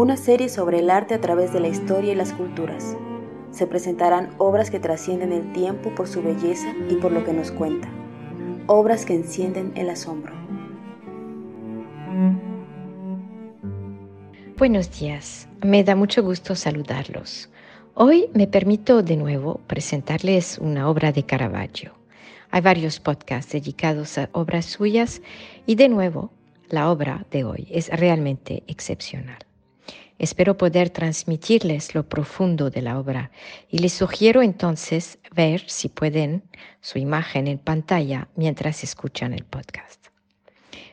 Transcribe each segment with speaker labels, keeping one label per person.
Speaker 1: Una serie sobre el arte a través de la historia y las culturas. Se presentarán obras que trascienden el tiempo por su belleza y por lo que nos cuenta. Obras que encienden el asombro.
Speaker 2: Buenos días, me da mucho gusto saludarlos. Hoy me permito de nuevo presentarles una obra de Caravaggio. Hay varios podcasts dedicados a obras suyas y de nuevo, la obra de hoy es realmente excepcional. Espero poder transmitirles lo profundo de la obra y les sugiero entonces ver si pueden su imagen en pantalla mientras escuchan el podcast.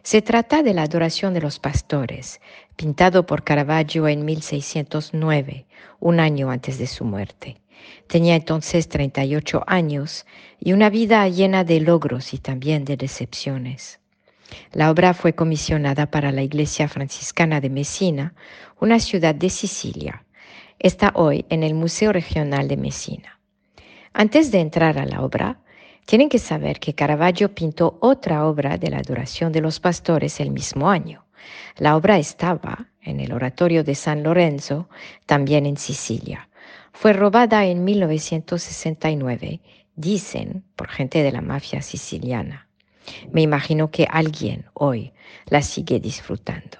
Speaker 2: Se trata de la adoración de los pastores, pintado por Caravaggio en 1609, un año antes de su muerte. Tenía entonces 38 años y una vida llena de logros y también de decepciones. La obra fue comisionada para la Iglesia Franciscana de Messina, una ciudad de Sicilia. Está hoy en el Museo Regional de Messina. Antes de entrar a la obra, tienen que saber que Caravaggio pintó otra obra de la adoración de los pastores el mismo año. La obra estaba en el oratorio de San Lorenzo, también en Sicilia. Fue robada en 1969, dicen, por gente de la mafia siciliana. Me imagino que alguien hoy la sigue disfrutando.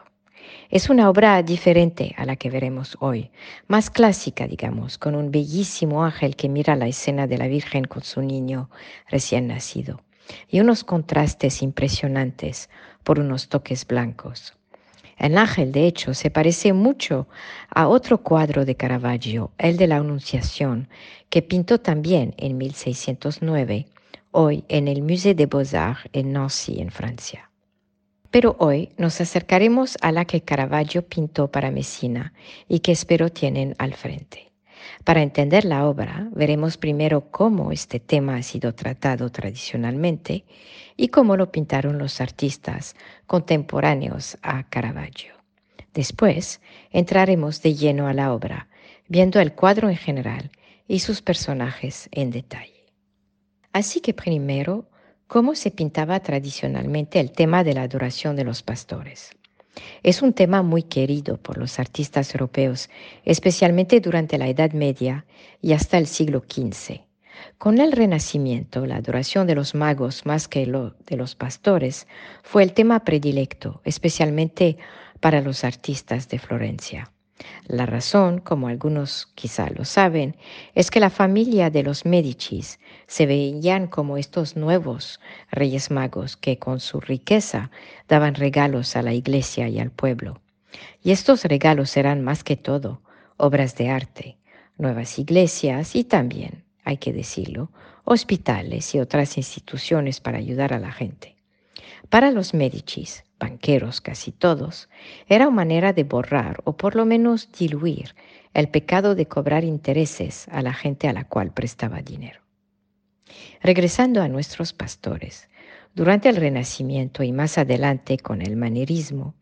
Speaker 2: Es una obra diferente a la que veremos hoy, más clásica, digamos, con un bellísimo ángel que mira la escena de la Virgen con su niño recién nacido y unos contrastes impresionantes por unos toques blancos. El ángel, de hecho, se parece mucho a otro cuadro de Caravaggio, el de la Anunciación, que pintó también en 1609, hoy en el Musée des Beaux-Arts en Nancy, en Francia. Pero hoy nos acercaremos a la que Caravaggio pintó para Messina y que espero tienen al frente. Para entender la obra, veremos primero cómo este tema ha sido tratado tradicionalmente y cómo lo pintaron los artistas contemporáneos a Caravaggio. Después entraremos de lleno a la obra, viendo el cuadro en general y sus personajes en detalle. Así que primero, cómo se pintaba tradicionalmente el tema de la adoración de los pastores. Es un tema muy querido por los artistas europeos, especialmente durante la Edad Media y hasta el siglo XV. Con el Renacimiento, la adoración de los magos más que lo de los pastores fue el tema predilecto, especialmente para los artistas de Florencia. La razón, como algunos quizá lo saben, es que la familia de los Medicis se veían como estos nuevos reyes magos que con su riqueza daban regalos a la iglesia y al pueblo. Y estos regalos eran más que todo obras de arte, nuevas iglesias y también hay que decirlo, hospitales y otras instituciones para ayudar a la gente. Para los Medicis, banqueros casi todos, era una manera de borrar o por lo menos diluir el pecado de cobrar intereses a la gente a la cual prestaba dinero. Regresando a nuestros pastores, durante el Renacimiento y más adelante con el manierismo,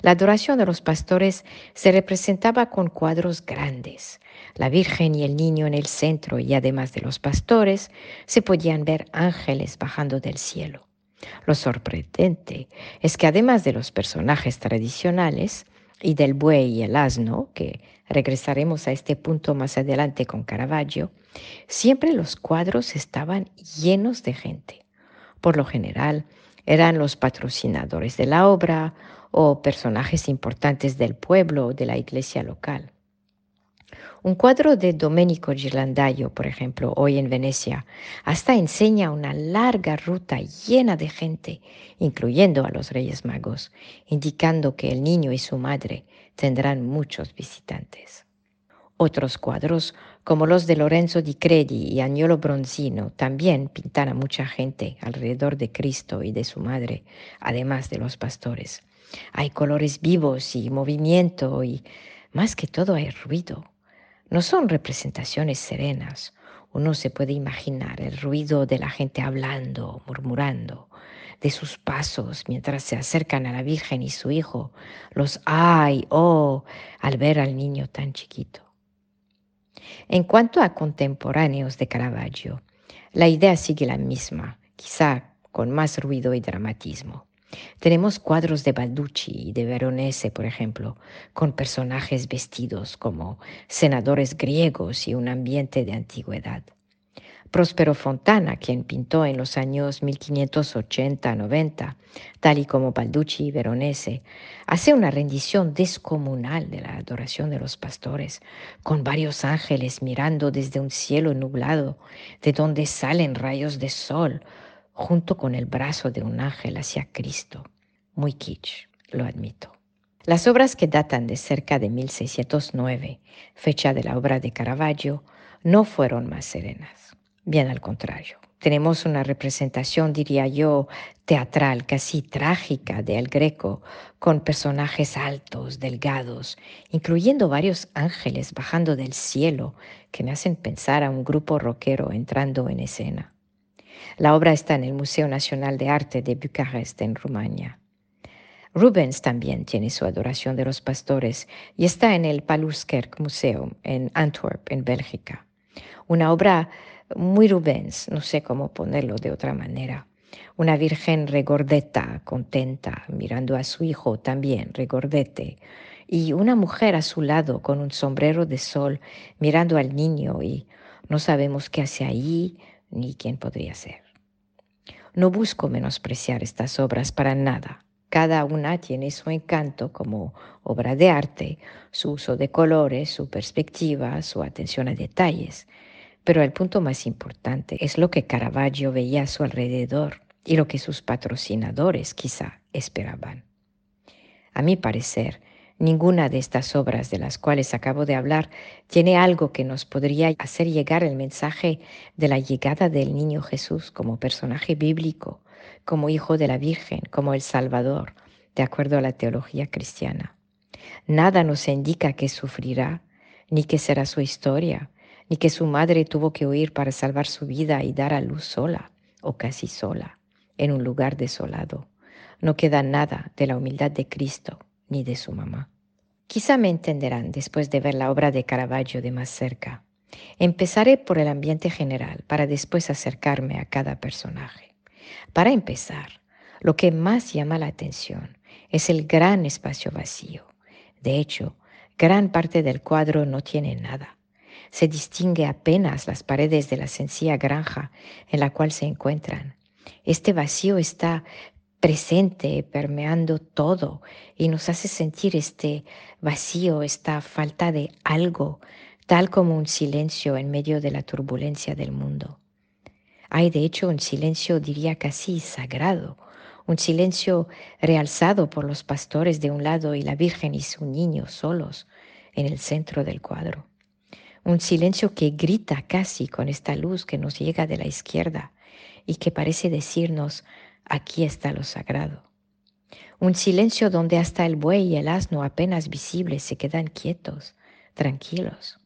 Speaker 2: la adoración de los pastores se representaba con cuadros grandes. La Virgen y el niño en el centro y además de los pastores se podían ver ángeles bajando del cielo. Lo sorprendente es que además de los personajes tradicionales y del buey y el asno, que regresaremos a este punto más adelante con Caravaggio, siempre los cuadros estaban llenos de gente. Por lo general, eran los patrocinadores de la obra o personajes importantes del pueblo o de la iglesia local. Un cuadro de Domenico Ghirlandaio, por ejemplo, hoy en Venecia, hasta enseña una larga ruta llena de gente, incluyendo a los Reyes Magos, indicando que el niño y su madre tendrán muchos visitantes. Otros cuadros, como los de Lorenzo di Credi y Agnolo Bronzino, también pintan a mucha gente alrededor de Cristo y de su madre, además de los pastores. Hay colores vivos y movimiento y, más que todo, hay ruido no son representaciones serenas. Uno se puede imaginar el ruido de la gente hablando, murmurando, de sus pasos mientras se acercan a la Virgen y su hijo, los ay, oh, al ver al niño tan chiquito. En cuanto a contemporáneos de Caravaggio, la idea sigue la misma, quizá con más ruido y dramatismo. Tenemos cuadros de Balducci y de Veronese, por ejemplo, con personajes vestidos como senadores griegos y un ambiente de antigüedad. Próspero Fontana, quien pintó en los años 1580-90, tal y como Balducci y Veronese, hace una rendición descomunal de la adoración de los pastores, con varios ángeles mirando desde un cielo nublado, de donde salen rayos de sol, junto con el brazo de un ángel hacia Cristo. Muy kitsch, lo admito. Las obras que datan de cerca de 1609, fecha de la obra de Caravaggio, no fueron más serenas. Bien al contrario. Tenemos una representación, diría yo, teatral, casi trágica de El Greco, con personajes altos, delgados, incluyendo varios ángeles bajando del cielo que me hacen pensar a un grupo rockero entrando en escena. La obra está en el Museo Nacional de Arte de Bucarest, en Rumania. Rubens también tiene su adoración de los pastores y está en el Paluskerk Museum en Antwerp, en Bélgica. Una obra muy Rubens, no sé cómo ponerlo de otra manera. Una virgen regordeta, contenta, mirando a su hijo también regordete, y una mujer a su lado con un sombrero de sol mirando al niño y no sabemos qué hace ahí, ni quién podría ser. No busco menospreciar estas obras para nada. Cada una tiene su encanto como obra de arte, su uso de colores, su perspectiva, su atención a detalles. Pero el punto más importante es lo que Caravaggio veía a su alrededor y lo que sus patrocinadores quizá esperaban. A mi parecer, Ninguna de estas obras de las cuales acabo de hablar tiene algo que nos podría hacer llegar el mensaje de la llegada del niño Jesús como personaje bíblico, como hijo de la Virgen, como el Salvador, de acuerdo a la teología cristiana. Nada nos indica que sufrirá, ni que será su historia, ni que su madre tuvo que huir para salvar su vida y dar a luz sola, o casi sola, en un lugar desolado. No queda nada de la humildad de Cristo ni de su mamá. Quizá me entenderán después de ver la obra de Caravaggio de más cerca. Empezaré por el ambiente general para después acercarme a cada personaje. Para empezar, lo que más llama la atención es el gran espacio vacío. De hecho, gran parte del cuadro no tiene nada. Se distingue apenas las paredes de la sencilla granja en la cual se encuentran. Este vacío está presente, permeando todo y nos hace sentir este vacío, esta falta de algo, tal como un silencio en medio de la turbulencia del mundo. Hay de hecho un silencio, diría casi sagrado, un silencio realzado por los pastores de un lado y la Virgen y su niño solos en el centro del cuadro. Un silencio que grita casi con esta luz que nos llega de la izquierda y que parece decirnos, aquí está lo sagrado. Un silencio donde hasta el buey y el asno apenas visibles se quedan quietos, tranquilos.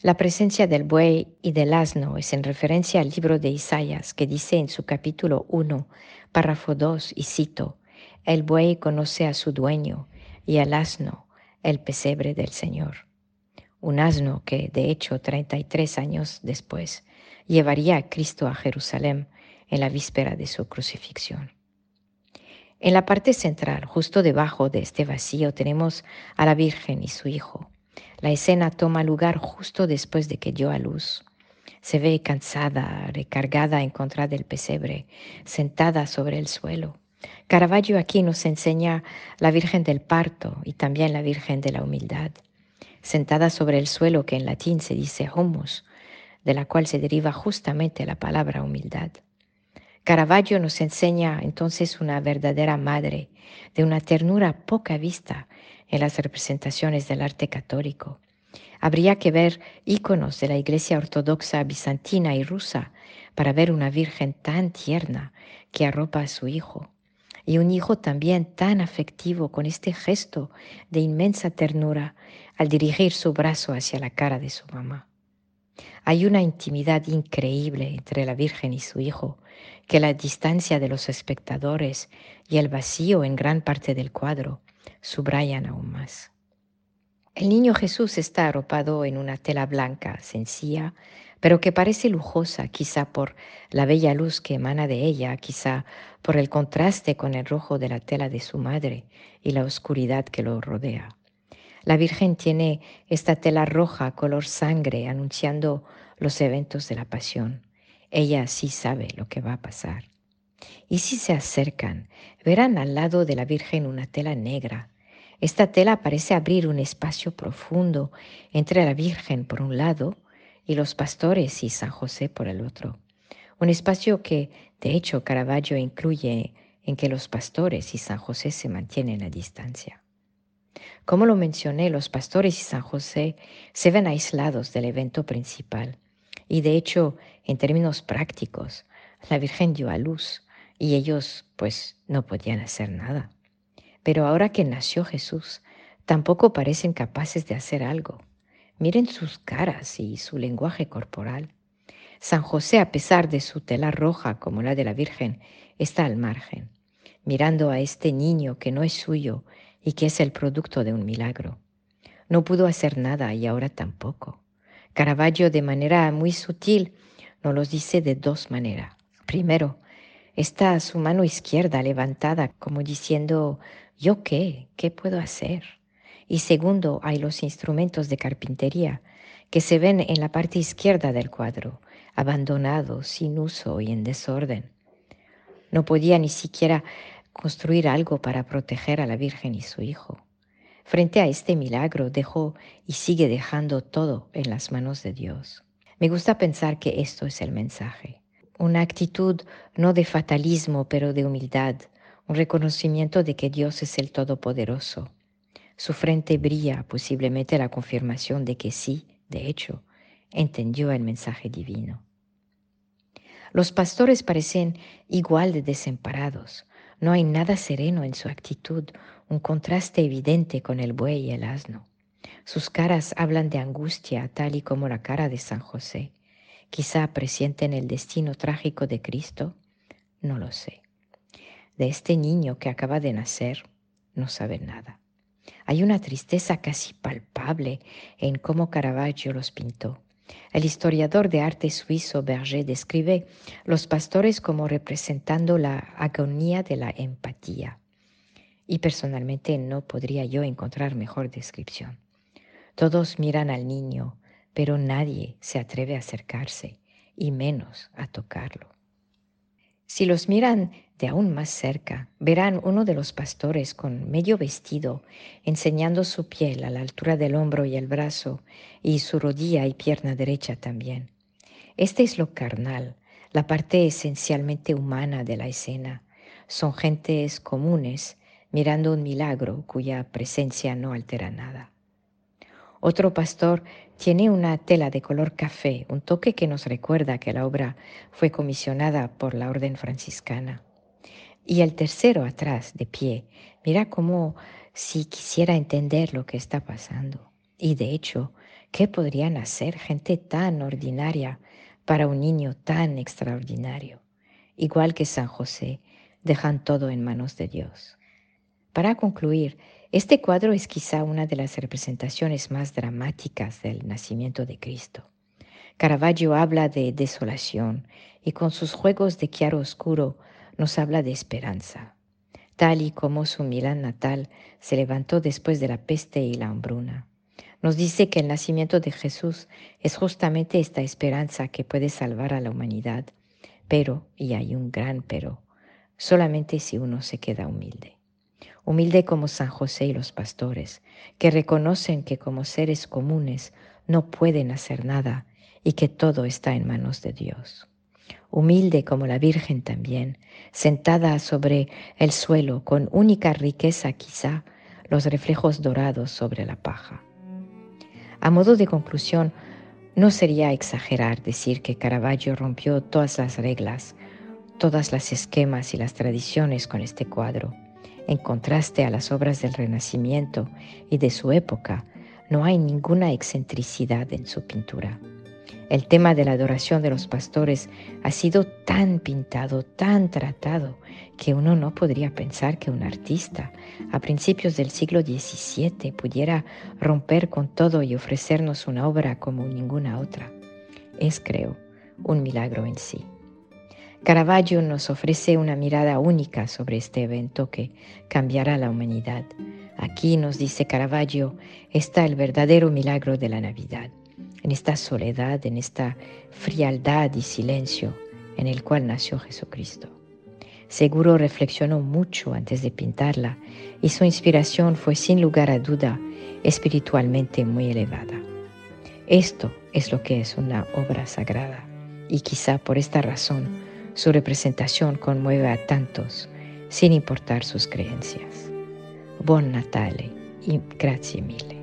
Speaker 2: La presencia del buey y del asno es en referencia al libro de Isaías que dice en su capítulo 1, párrafo 2, y cito, El buey conoce a su dueño y el asno el pesebre del Señor. Un asno que, de hecho, 33 años después, llevaría a Cristo a Jerusalén en la víspera de su crucifixión. En la parte central, justo debajo de este vacío, tenemos a la Virgen y su Hijo. La escena toma lugar justo después de que dio a luz. Se ve cansada, recargada en contra del pesebre, sentada sobre el suelo. Caravaggio aquí nos enseña la Virgen del Parto y también la Virgen de la Humildad, sentada sobre el suelo que en latín se dice humus, de la cual se deriva justamente la palabra humildad. Caravaggio nos enseña entonces una verdadera madre, de una ternura poca vista en las representaciones del arte católico. Habría que ver íconos de la Iglesia Ortodoxa bizantina y rusa para ver una Virgen tan tierna que arropa a su hijo, y un hijo también tan afectivo con este gesto de inmensa ternura al dirigir su brazo hacia la cara de su mamá. Hay una intimidad increíble entre la Virgen y su Hijo, que la distancia de los espectadores y el vacío en gran parte del cuadro subrayan aún más. El niño Jesús está arropado en una tela blanca, sencilla, pero que parece lujosa, quizá por la bella luz que emana de ella, quizá por el contraste con el rojo de la tela de su madre y la oscuridad que lo rodea. La Virgen tiene esta tela roja color sangre anunciando los eventos de la pasión. Ella sí sabe lo que va a pasar. Y si se acercan, verán al lado de la Virgen una tela negra. Esta tela parece abrir un espacio profundo entre la Virgen por un lado y los pastores y San José por el otro. Un espacio que, de hecho, Caravaggio incluye en que los pastores y San José se mantienen a distancia. Como lo mencioné, los pastores y San José se ven aislados del evento principal. Y de hecho, en términos prácticos, la Virgen dio a luz y ellos pues no podían hacer nada. Pero ahora que nació Jesús, tampoco parecen capaces de hacer algo. Miren sus caras y su lenguaje corporal. San José, a pesar de su tela roja como la de la Virgen, está al margen, mirando a este niño que no es suyo y que es el producto de un milagro. No pudo hacer nada y ahora tampoco. Caravaggio de manera muy sutil nos los dice de dos maneras. Primero, está su mano izquierda levantada como diciendo, ¿yo qué? ¿Qué puedo hacer? Y segundo, hay los instrumentos de carpintería que se ven en la parte izquierda del cuadro, abandonados, sin uso y en desorden. No podía ni siquiera construir algo para proteger a la Virgen y su Hijo. Frente a este milagro dejó y sigue dejando todo en las manos de Dios. Me gusta pensar que esto es el mensaje. Una actitud no de fatalismo, pero de humildad, un reconocimiento de que Dios es el Todopoderoso. Su frente brilla, posiblemente la confirmación de que sí, de hecho, entendió el mensaje divino. Los pastores parecen igual de desamparados, no hay nada sereno en su actitud, un contraste evidente con el buey y el asno. Sus caras hablan de angustia, tal y como la cara de San José. Quizá presienten el destino trágico de Cristo, no lo sé. De este niño que acaba de nacer, no sabe nada. Hay una tristeza casi palpable en cómo Caravaggio los pintó. El historiador de arte suizo Berger describe los pastores como representando la agonía de la empatía. Y personalmente no podría yo encontrar mejor descripción. Todos miran al niño, pero nadie se atreve a acercarse, y menos a tocarlo. Si los miran de aún más cerca, verán uno de los pastores con medio vestido, enseñando su piel a la altura del hombro y el brazo, y su rodilla y pierna derecha también. Este es lo carnal, la parte esencialmente humana de la escena. Son gentes comunes mirando un milagro cuya presencia no altera nada. Otro pastor tiene una tela de color café, un toque que nos recuerda que la obra fue comisionada por la orden franciscana. Y el tercero atrás, de pie, mira como si quisiera entender lo que está pasando. Y de hecho, ¿qué podrían hacer gente tan ordinaria para un niño tan extraordinario? Igual que San José, dejan todo en manos de Dios. Para concluir, este cuadro es quizá una de las representaciones más dramáticas del nacimiento de Cristo. Caravaggio habla de desolación y con sus juegos de claro oscuro nos habla de esperanza, tal y como su Milán natal se levantó después de la peste y la hambruna. Nos dice que el nacimiento de Jesús es justamente esta esperanza que puede salvar a la humanidad, pero, y hay un gran pero, solamente si uno se queda humilde. Humilde como San José y los pastores, que reconocen que como seres comunes no pueden hacer nada y que todo está en manos de Dios. Humilde como la Virgen también, sentada sobre el suelo con única riqueza quizá los reflejos dorados sobre la paja. A modo de conclusión, no sería exagerar decir que Caravaggio rompió todas las reglas, todas las esquemas y las tradiciones con este cuadro. En contraste a las obras del Renacimiento y de su época, no hay ninguna excentricidad en su pintura. El tema de la adoración de los pastores ha sido tan pintado, tan tratado, que uno no podría pensar que un artista a principios del siglo XVII pudiera romper con todo y ofrecernos una obra como ninguna otra. Es, creo, un milagro en sí. Caravaggio nos ofrece una mirada única sobre este evento que cambiará la humanidad. Aquí, nos dice Caravaggio, está el verdadero milagro de la Navidad en esta soledad, en esta frialdad y silencio en el cual nació Jesucristo. Seguro reflexionó mucho antes de pintarla y su inspiración fue sin lugar a duda espiritualmente muy elevada. Esto es lo que es una obra sagrada y quizá por esta razón su representación conmueve a tantos sin importar sus creencias. Buon Natale y grazie mille.